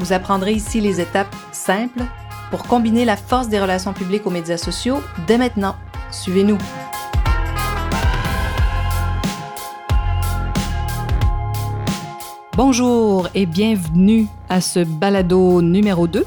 Vous apprendrez ici les étapes simples pour combiner la force des relations publiques aux médias sociaux dès maintenant. Suivez-nous. Bonjour et bienvenue à ce balado numéro 2.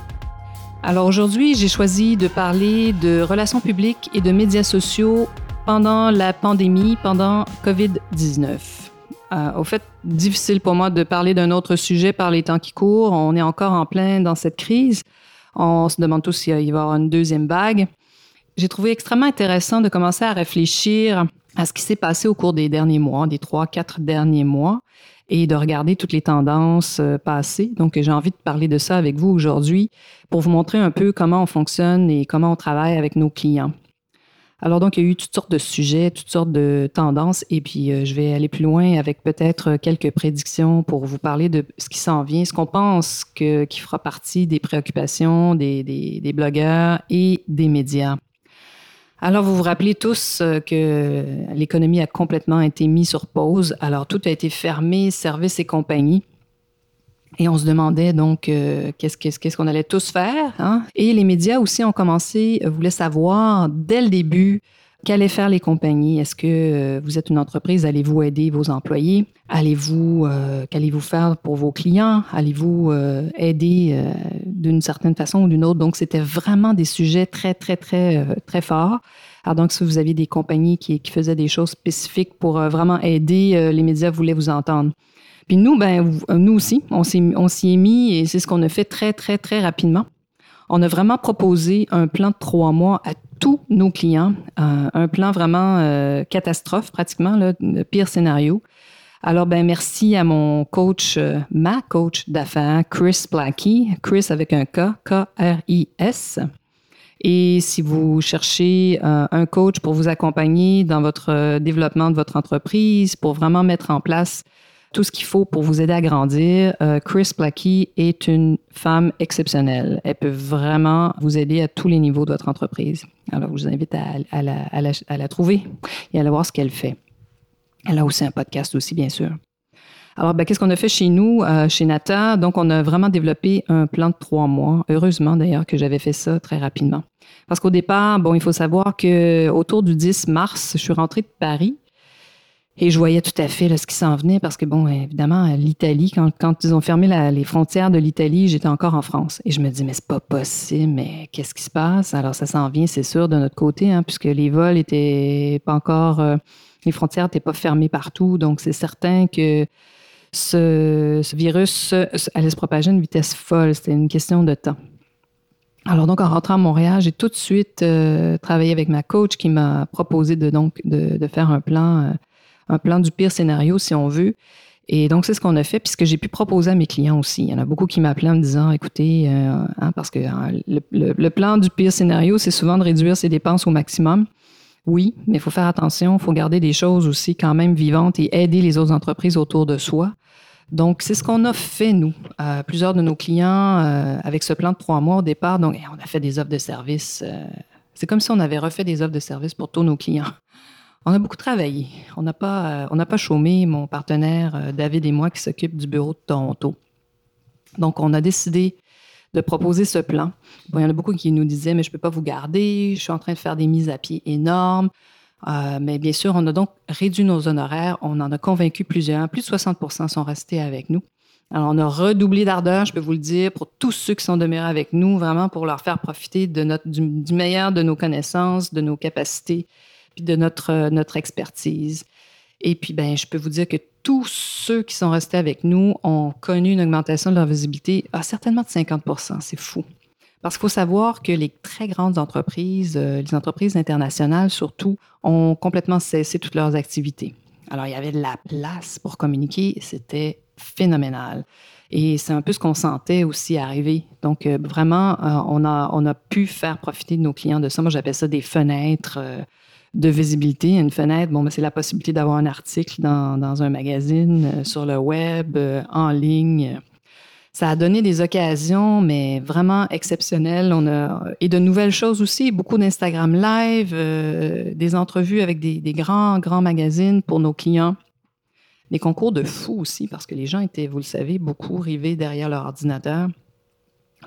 Alors aujourd'hui, j'ai choisi de parler de relations publiques et de médias sociaux pendant la pandémie, pendant COVID-19. Euh, au fait, difficile pour moi de parler d'un autre sujet par les temps qui courent. On est encore en plein dans cette crise. On se demande tous s'il va y avoir une deuxième vague. J'ai trouvé extrêmement intéressant de commencer à réfléchir à ce qui s'est passé au cours des derniers mois, des trois, quatre derniers mois, et de regarder toutes les tendances euh, passées. Donc, j'ai envie de parler de ça avec vous aujourd'hui pour vous montrer un peu comment on fonctionne et comment on travaille avec nos clients. Alors donc, il y a eu toutes sortes de sujets, toutes sortes de tendances, et puis euh, je vais aller plus loin avec peut-être quelques prédictions pour vous parler de ce qui s'en vient, ce qu'on pense qui fera partie des préoccupations des, des, blogueurs et des médias. Alors, vous vous rappelez tous euh, que l'économie a complètement été mise sur pause. Alors, tout a été fermé, services et compagnie. Et on se demandait donc euh, qu'est-ce qu'on allait tous faire. Hein? Et les médias aussi ont commencé, euh, voulaient savoir dès le début qu'allaient faire les compagnies. Est-ce que euh, vous êtes une entreprise, allez-vous aider vos employés? Allez-vous, qu'allez-vous faire pour vos clients? Allez-vous aider d'une certaine façon ou d'une autre? Donc, c'était vraiment des sujets très, très, très, très forts. Alors, donc, si vous aviez des compagnies qui, qui faisaient des choses spécifiques pour vraiment aider, les médias voulaient vous entendre. Puis nous, ben, nous aussi, on s'y est mis et c'est ce qu'on a fait très, très, très rapidement. On a vraiment proposé un plan de trois mois à tous nos clients, euh, un plan vraiment euh, catastrophe pratiquement, le pire scénario. Alors, ben merci à mon coach, euh, ma coach d'affaires, Chris Blackie, Chris avec un K, K-R-I-S. Et si vous cherchez un coach pour vous accompagner dans votre développement de votre entreprise, pour vraiment mettre en place tout ce qu'il faut pour vous aider à grandir. Euh, Chris Plackey est une femme exceptionnelle. Elle peut vraiment vous aider à tous les niveaux de votre entreprise. Alors, je vous invite à, la, trouver et à aller voir ce qu'elle fait. Elle a aussi un podcast aussi, bien sûr. Alors, ben, qu'est-ce qu'on a fait chez nous, euh, chez Nata? Donc, on a vraiment développé un plan de trois mois. Heureusement, d'ailleurs, que j'avais fait ça très rapidement. Parce qu'au départ, bon, il faut savoir que autour du 10 mars, je suis rentrée de Paris et je voyais tout à fait ce qui s'en venait parce que, bon, évidemment, l'Italie, quand, ils ont fermé les frontières de l'Italie, j'étais encore en France. Et je me dis, mais c'est pas possible, mais qu'est-ce qui se passe? Alors, ça s'en vient, c'est sûr, de notre côté, hein, puisque les vols étaient pas encore, euh, les frontières n'étaient pas fermées partout. Donc, c'est certain que ce, virus allait se propager à une vitesse folle. C'était une question de temps. Alors donc en rentrant à Montréal, j'ai tout de suite euh, travaillé avec ma coach qui m'a proposé de donc de, faire un plan euh, un plan du pire scénario, si on veut. Et donc, c'est ce qu'on a fait, puisque j'ai pu proposer à mes clients aussi. Il y en a beaucoup qui m'appelaient en me disant, écoutez, euh, hein, parce que hein, le, plan du pire scénario, c'est souvent de réduire ses dépenses au maximum. Oui, mais il faut faire attention, il faut garder des choses aussi quand même vivantes et aider les autres entreprises autour de soi. Donc, c'est ce qu'on a fait, nous. Euh, plusieurs de nos clients, euh, avec ce plan de trois mois au départ, donc on a fait des offres de services. c'est comme si on avait refait des offres de services pour tous nos clients. On a beaucoup travaillé. On n'a pas, euh, chômé, mon partenaire euh, David et moi qui s'occupe du bureau de Toronto. Donc, on a décidé de proposer ce plan. il y en a beaucoup qui nous disaient, mais je ne peux pas vous garder, je suis en train de faire des mises à pied énormes. Euh, mais bien sûr, on a donc réduit nos honoraires. On en a convaincu plusieurs. Plus de 60% sont restés avec nous. Alors, on a redoublé d'ardeur, je peux vous le dire, pour tous ceux qui sont demeurés avec nous, vraiment pour leur faire profiter du meilleur de nos connaissances, de nos capacités de notre, euh, notre expertise. Et puis, ben, je peux vous dire que tous ceux qui sont restés avec nous ont connu une augmentation de leur visibilité à certainement de 50% C'est fou. Parce qu'il faut savoir que les très grandes entreprises, euh, les entreprises internationales surtout, ont complètement cessé toutes leurs activités. Alors, il y avait de la place pour communiquer, c'était phénoménal. Et c'est un peu ce qu'on sentait aussi arriver. Donc, euh, vraiment, on, a, on a pu faire profiter de nos clients de ça. Moi, j'appelle ça des fenêtres de visibilité. Une fenêtre, bon, ben, c'est la possibilité d'avoir un article dans, un magazine, sur le web, en ligne. Ça a donné des occasions, mais vraiment exceptionnelles. On a, et de nouvelles choses aussi, beaucoup d'Instagram Live, des entrevues avec des, des grands, grands magazines pour nos clients des concours de fous aussi, parce que les gens étaient, vous le savez, beaucoup rivés derrière leur ordinateur.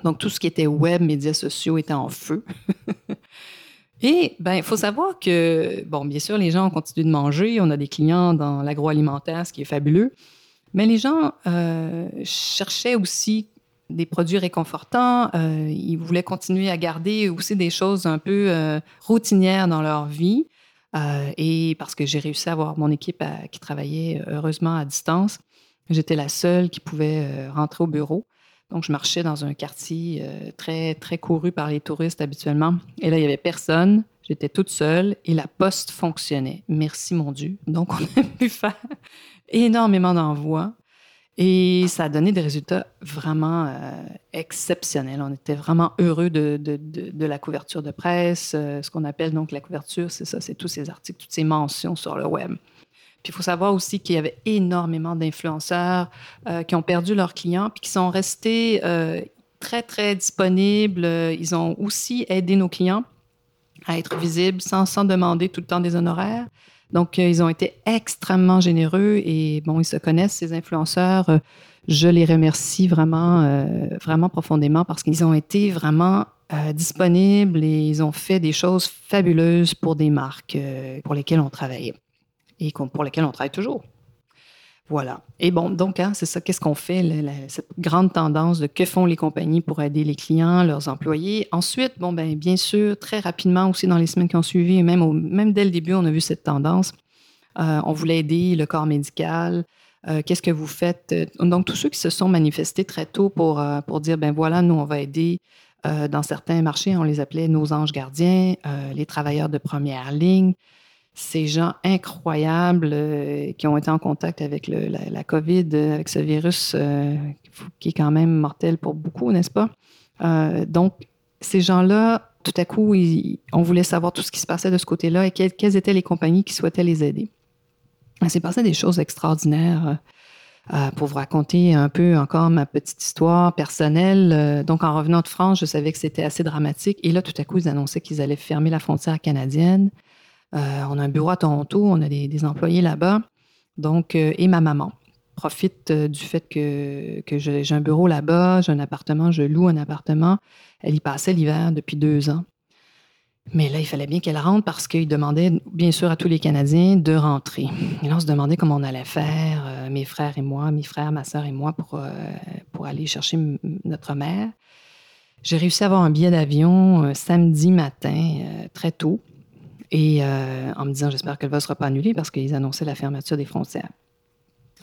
Donc, tout ce qui était web, médias sociaux était en feu. Et, ben, il faut savoir que, bon, bien sûr, les gens ont continué de manger. On a des clients dans l'agroalimentaire, ce qui est fabuleux. Mais les gens euh, cherchaient aussi des produits réconfortants. Euh, ils voulaient continuer à garder aussi des choses un peu euh, routinières dans leur vie. Et parce que j'ai réussi à avoir mon équipe qui travaillait heureusement à distance, j'étais la seule qui pouvait rentrer au bureau. Donc, je marchais dans un quartier très, très couru par les touristes habituellement. Et là, il n'y avait personne. J'étais toute seule et la poste fonctionnait. Merci, mon Dieu. Donc, on a pu faire énormément d'envois. Et ça a donné des résultats vraiment euh, exceptionnels. On était vraiment heureux de, de, de, la couverture de presse. Euh, ce qu'on appelle donc la couverture, c'est ça, c'est tous ces articles, toutes ces mentions sur le web. Puis il faut savoir aussi qu'il y avait énormément d'influenceurs euh, qui ont perdu leurs clients puis qui sont restés très, très disponibles. Ils ont aussi aidé nos clients à être visibles sans, sans demander tout le temps des honoraires. Donc, euh, ils ont été extrêmement généreux et bon, ils se connaissent, ces influenceurs. Euh, je les remercie vraiment, euh, vraiment profondément parce qu'ils ont été vraiment disponibles et ils ont fait des choses fabuleuses pour des marques pour lesquelles on travaillait et pour lesquelles on travaille toujours. Voilà. Et bon, donc, hein, c'est ça, qu'est-ce qu'on fait, cette grande tendance de que font les compagnies pour aider les clients, leurs employés. Ensuite, bon, ben, bien sûr, très rapidement aussi dans les semaines qui ont suivi, même, dès le début, on a vu cette tendance. Euh, on voulait aider le corps médical. Euh, qu'est-ce que vous faites? Donc, tous ceux qui se sont manifestés très tôt pour, euh, pour dire, ben voilà, nous, on va aider dans certains marchés, on les appelait nos anges gardiens, les travailleurs de première ligne ces gens incroyables euh, qui ont été en contact avec la, COVID, euh, avec ce virus euh, qui est quand même mortel pour beaucoup, n'est-ce pas? donc, ces gens-là, tout à coup, on voulait savoir tout ce qui se passait de ce côté-là et quelles, étaient les compagnies qui souhaitaient les aider. Il s'est passé des choses extraordinaires. pour vous raconter un peu encore ma petite histoire personnelle. donc, en revenant de France, je savais que c'était assez dramatique. Et là, tout à coup, ils annonçaient qu'ils allaient fermer la frontière canadienne. Euh, on a un bureau à Toronto, on a des, employés là-bas. Donc, euh, et ma maman profite euh, du fait que, j'ai un bureau là-bas, j'ai un appartement, je loue un appartement. Elle y passait l'hiver depuis deux ans. Mais là, il fallait bien qu'elle rentre parce qu'il demandait, bien sûr, à tous les Canadiens de rentrer. Et là, on se demandait comment on allait faire, mes frères et moi, mes frères, ma soeur et moi, pour, pour aller chercher notre mère. J'ai réussi à avoir un billet d'avion samedi matin, très tôt. Et euh, en me disant, j'espère qu'elle ne sera pas annulée parce qu'ils annonçaient la fermeture des frontières.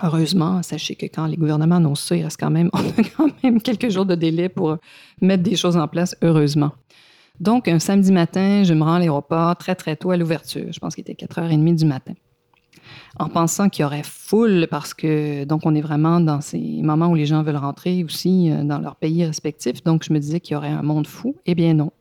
Heureusement, sachez que quand les gouvernements annoncent ça, il reste quand même, on a quand même quelques jours de délai pour mettre des choses en place, heureusement. Donc, un samedi matin, je me rends à l'aéroport très, très tôt à l'ouverture. Je pense qu'il était 4h30 du matin. En pensant qu'il y aurait foule parce que, donc, on est vraiment dans ces moments où les gens veulent rentrer aussi euh, dans leur pays respectif. Donc, je me disais qu'il y aurait un monde fou. Eh bien, non.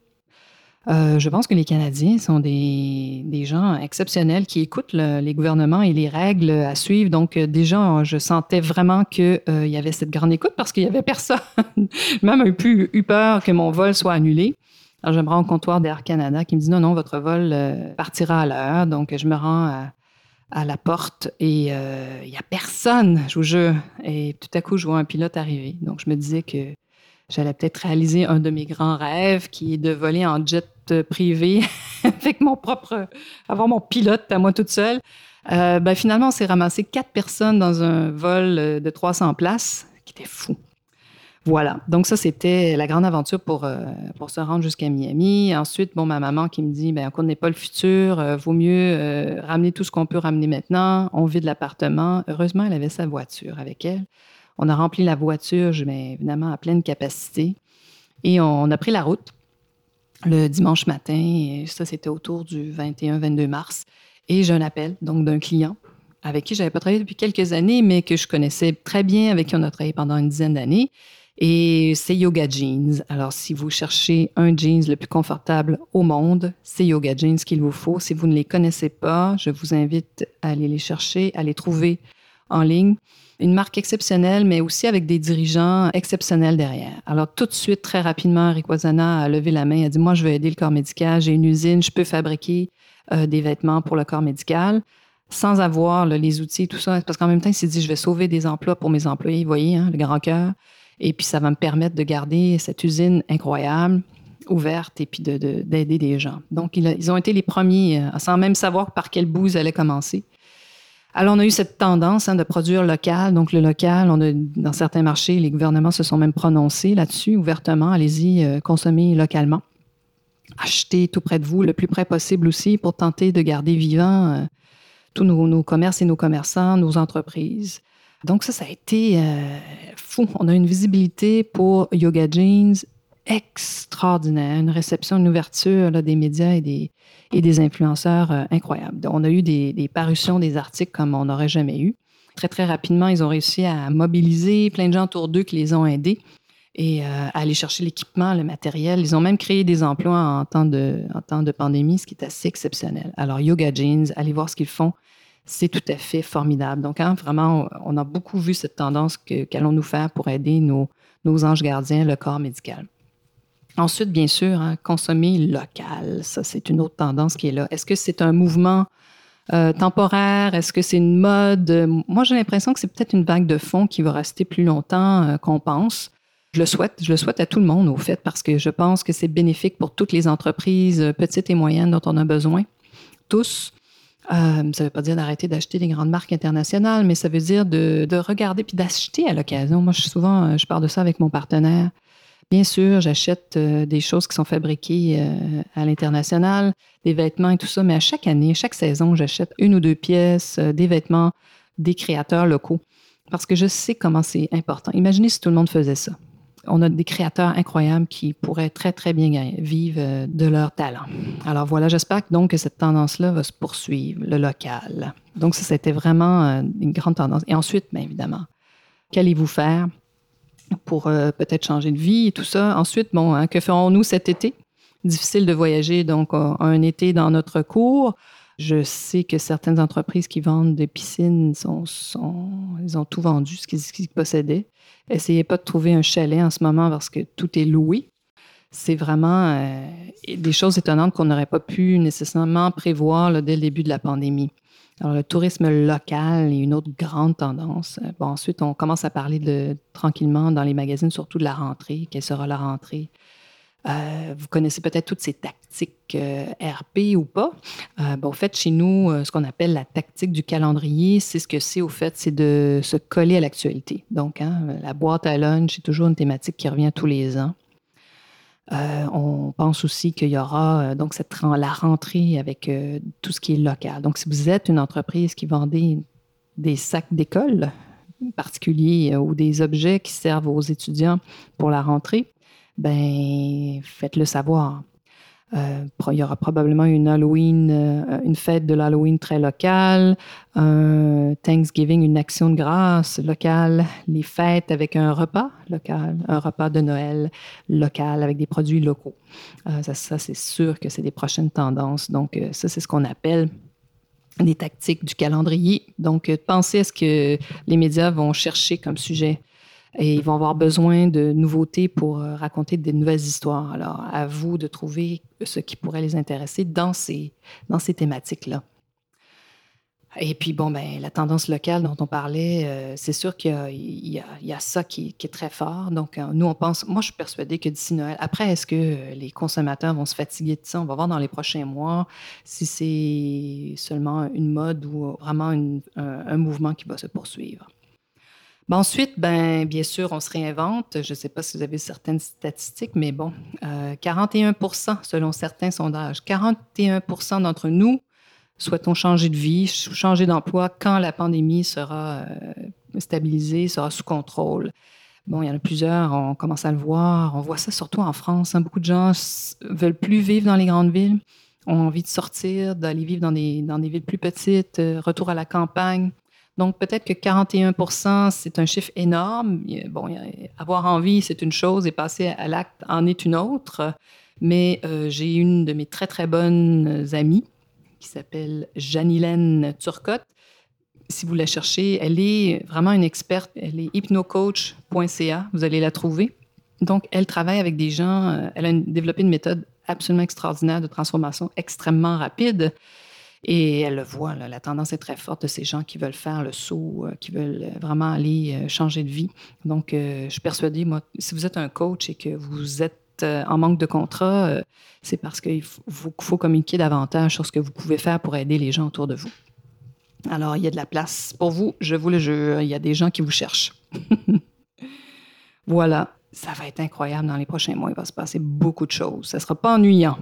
Euh, je pense que les Canadiens sont des, gens exceptionnels qui écoutent les gouvernements et les règles à suivre. Donc, euh, déjà, je sentais vraiment qu'il euh, y avait cette grande écoute parce qu'il n'y avait personne. Même un peu eu peur que mon vol soit annulé. Alors, je me rends au comptoir d'Air Canada qui me dit non, non, votre vol partira à l'heure. Donc, je me rends à, à la porte et il n'y a personne, je vous jure. Et tout à coup, je vois un pilote arriver. Donc, je me disais que j'allais peut-être réaliser un de mes grands rêves qui est de voler en jet privé avec mon propre, avoir mon pilote à moi toute seule. Euh, ben, finalement, on s'est ramassé quatre personnes dans un vol euh, de 300 places, qui était fou. Voilà. Donc, ça, c'était la grande aventure pour, euh, se rendre jusqu'à Miami. Ensuite, bon, ma maman qui me dit, on n'est pas le futur, vaut mieux ramener tout ce qu'on peut ramener maintenant. On vide l'appartement. Heureusement, elle avait sa voiture avec elle. On a rempli la voiture, mais évidemment, à pleine capacité. Et on a pris la route le dimanche matin. Ça, c'était autour du 21-22 mars. Et j'ai un appel, donc, d'un client avec qui j'avais pas travaillé depuis quelques années, mais que je connaissais très bien, avec qui on a travaillé pendant une dizaine d'années. Et c'est Yoga Jeans. Alors, si vous cherchez un jeans le plus confortable au monde, c'est Yoga Jeans qu'il vous faut. Si vous ne les connaissez pas, je vous invite à aller les chercher, à les trouver en ligne. Une marque exceptionnelle, mais aussi avec des dirigeants exceptionnels derrière. Alors, tout de suite, très rapidement, Rick a levé la main, a dit, moi, je veux aider le corps médical, j'ai une usine, je peux fabriquer euh, des vêtements pour le corps médical sans avoir les outils, tout ça. Parce qu'en même temps, il s'est dit, je vais sauver des emplois pour mes employés, vous voyez, hein, le grand cœur. Et puis, ça va me permettre de garder cette usine incroyable ouverte et puis d'aider de, des gens. Donc, ils ont été les premiers, euh, sans même savoir par quel bout ils allaient commencer. Alors, on a eu cette tendance hein, de produire local. Donc, le local, on a, dans certains marchés, les gouvernements se sont même prononcés là-dessus ouvertement. Allez-y, euh, consommer localement. Achetez tout près de vous, le plus près possible aussi, pour tenter de garder vivant euh, tous nos, commerces et nos commerçants, nos entreprises. Donc ça, ça a été euh, fou. On a une visibilité pour Yoga Jeans extraordinaire, une réception, une ouverture des médias et des, et des influenceurs euh, incroyables. On a eu des, parutions, des articles comme on n'aurait jamais eu. Très, très rapidement, ils ont réussi à mobiliser plein de gens autour d'eux qui les ont aidés et euh, à aller chercher l'équipement, le matériel. Ils ont même créé des emplois en temps, de, en temps de pandémie, ce qui est assez exceptionnel. Alors, Yoga Jeans, allez voir ce qu'ils font c'est tout à fait formidable. Donc, hein, vraiment, on a beaucoup vu cette tendance qu'allons-nous faire pour aider nos, nos anges gardiens, le corps médical. Ensuite, bien sûr, hein, consommer local. Ça, c'est une autre tendance qui est là. Est-ce que c'est un mouvement euh, temporaire? Est-ce que c'est une mode? Moi, j'ai l'impression que c'est peut-être une vague de fond qui va rester plus longtemps euh, qu'on pense. Je le souhaite. Je le souhaite à tout le monde, au fait, parce que je pense que c'est bénéfique pour toutes les entreprises, petites et moyennes, dont on a besoin. Tous. Euh, ça ne veut pas dire d'arrêter d'acheter des grandes marques internationales, mais ça veut dire de, de regarder puis d'acheter à l'occasion. Moi, je souvent, je parle de ça avec mon partenaire. Bien sûr, j'achète euh, des choses qui sont fabriquées à l'international, des vêtements et tout ça, mais à chaque année, chaque saison, j'achète une ou deux pièces, des vêtements des créateurs locaux. Parce que je sais comment c'est important. Imaginez si tout le monde faisait ça on a des créateurs incroyables qui pourraient très, très bien vivre euh, de leur talent. Alors voilà, j'espère donc que cette tendance-là va se poursuivre, le local. Donc ça, c'était vraiment euh, une grande tendance. Et ensuite, bien évidemment, qu'allez-vous faire? Pour euh, peut-être changer de vie et tout ça? Ensuite, bon, hein, que ferons-nous cet été? Difficile de voyager, donc un été dans notre cours. Je sais que certaines entreprises qui vendent des piscines, sont ils ont tout vendu, ce qu'ils possédaient. Essayez pas de trouver un chalet en ce moment parce que tout est loué. C'est vraiment euh, des choses étonnantes qu'on n'aurait pas pu nécessairement prévoir dès le début de la pandémie. Alors, le tourisme local est une autre grande tendance. Bon, ensuite, on commence à parler de, tranquillement dans les magazines, surtout de la rentrée. Quelle sera la rentrée? Euh, vous connaissez peut-être toutes ces tactiques euh, RP ou pas? Euh, au fait, chez nous, ce qu'on appelle la tactique du calendrier, c'est ce que c'est au fait, c'est de se coller à l'actualité. Donc, hein, la boîte à lunch, c'est toujours une thématique qui revient tous les ans. On pense aussi qu'il y aura donc cette, la rentrée avec tout ce qui est local. Donc, si vous êtes une entreprise qui vendait des sacs d'école particuliers ou des objets qui servent aux étudiants pour la rentrée, ben faites-le savoir. Euh, il y aura probablement une Halloween, euh, une fête de l'Halloween très locale, un Thanksgiving, une action de grâce locale, les fêtes avec un repas local, un repas de Noël local avec des produits locaux. Euh, ça, ça c'est sûr que c'est des prochaines tendances. Donc, ça, c'est ce qu'on appelle des tactiques du calendrier. Donc, pensez à ce que les médias vont chercher comme sujet et ils vont avoir besoin de nouveautés pour euh, raconter des nouvelles histoires. Alors, à vous de trouver ce qui pourrait les intéresser dans ces, dans ces thématiques-là. Et puis, bon, ben, la tendance locale dont on parlait, euh, c'est sûr qu'il y, a ça qui, est très fort. Donc, euh, nous, on pense, moi, je suis persuadée que d'ici Noël, après, est-ce que les consommateurs vont se fatiguer de ça? On va voir dans les prochains mois si c'est seulement une mode ou vraiment un mouvement qui va se poursuivre ensuite, ben, bien sûr, on se réinvente. Je ne sais pas si vous avez certaines statistiques, mais bon, 41 euh, selon certains sondages, 41 d'entre nous souhaitons changer de vie, changer d'emploi quand la pandémie sera euh, stabilisée, sera sous contrôle. Bon, il y en a plusieurs, on commence à le voir. On voit ça surtout en France. Hein. Beaucoup de gens veulent plus vivre dans les grandes villes. ont envie de sortir, d'aller vivre dans des, dans des villes plus petites, euh, retour à la campagne. Donc, peut-être que 41% c'est un chiffre énorme. Bon, avoir envie, c'est une chose, et passer à l'acte en est une autre. Mais euh, j'ai une de mes très, très bonnes amies qui s'appelle Janilène Turcotte. Si vous la cherchez, elle est vraiment une experte. Elle est hypnocoach.ca. Vous allez la trouver. Donc, elle travaille avec des gens. Euh, elle a développé une méthode absolument extraordinaire de transformation extrêmement rapide. Et elle le voit, la tendance est très forte de ces gens qui veulent faire le saut, euh, qui veulent vraiment aller changer de vie. Donc, je suis persuadée, moi, si vous êtes un coach et que vous êtes euh, en manque de contrat, euh, c'est parce qu'il faut, communiquer davantage sur ce que vous pouvez faire pour aider les gens autour de vous. Alors, il y a de la place pour vous, je vous le jure, il y a des gens qui vous cherchent. voilà, ça va être incroyable dans les prochains mois. Il va se passer beaucoup de choses. Ça ne sera pas ennuyant.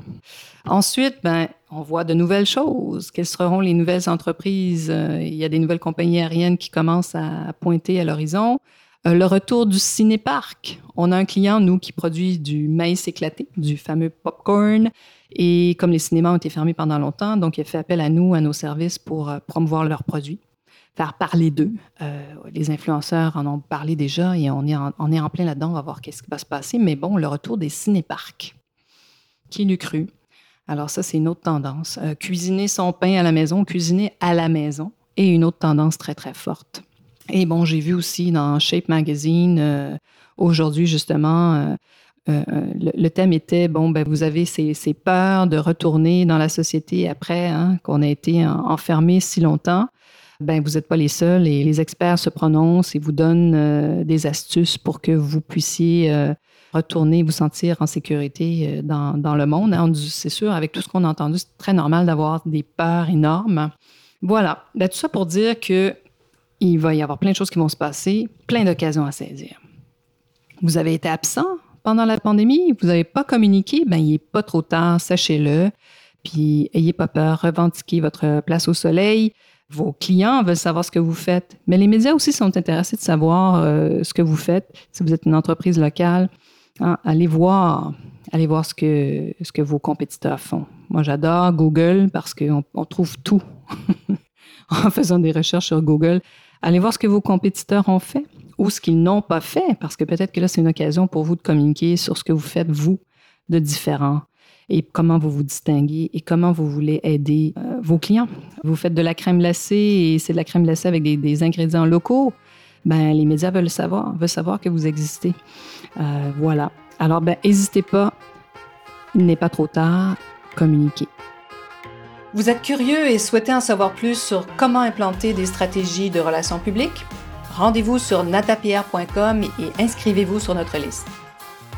Ensuite, ben, on voit de nouvelles choses. Quelles seront les nouvelles entreprises? Euh, il y a des nouvelles compagnies aériennes qui commencent à pointer à l'horizon. Euh, le retour du cinéparc. On a un client, nous, qui produit du maïs éclaté, du fameux popcorn. Et comme les cinémas ont été fermés pendant longtemps, donc il fait appel à nous, à nos services pour euh, promouvoir leurs produits, faire parler d'eux. Euh, les influenceurs en ont parlé déjà et on est en, est en plein là-dedans. On va voir qu'est-ce qui va se passer. Mais bon, le retour des cinéparcs. Qui l'eût cru? Alors ça, c'est une autre tendance. cuisiner son pain à la maison, cuisiner à la maison, et une autre tendance très, très forte. Et bon, j'ai vu aussi dans Shape Magazine, euh, aujourd'hui justement, euh, euh, le, thème était, bon, ben, vous avez ces, ces, peurs de retourner dans la société après hein, qu'on a été enfermé si longtemps. Ben, vous n'êtes pas les seuls et les experts se prononcent et vous donnent des astuces pour que vous puissiez retourner, vous sentir en sécurité dans, dans le monde. C'est sûr, avec tout ce qu'on a entendu, c'est très normal d'avoir des peurs énormes. Voilà, ben, tout ça pour dire que il va y avoir plein de choses qui vont se passer, plein d'occasions à saisir. Vous avez été absent pendant la pandémie, vous n'avez pas communiqué, ben il n'est pas trop tard, sachez-le. Puis ayez pas peur, revendiquez votre place au soleil. Vos clients veulent savoir ce que vous faites, mais les médias aussi sont intéressés de savoir euh, ce que vous faites. Si vous êtes une entreprise locale, hein, allez voir, allez voir ce que, vos compétiteurs font. Moi, j'adore Google parce qu'on on trouve tout en faisant des recherches sur Google. Allez voir ce que vos compétiteurs ont fait ou ce qu'ils n'ont pas fait, parce que peut-être que là, c'est une occasion pour vous de communiquer sur ce que vous faites, vous, de différent et comment vous vous distinguez et comment vous voulez aider euh, vos clients. Vous faites de la crème glacée et c'est de la crème glacée avec des, ingrédients locaux. Ben, les médias veulent savoir, veulent savoir que vous existez. Euh, voilà. Alors, ben, n'hésitez pas. Il n'est pas trop tard. Communiquez. Vous êtes curieux et souhaitez en savoir plus sur comment implanter des stratégies de relations publiques? Rendez-vous sur natapierre.com et inscrivez-vous sur notre liste.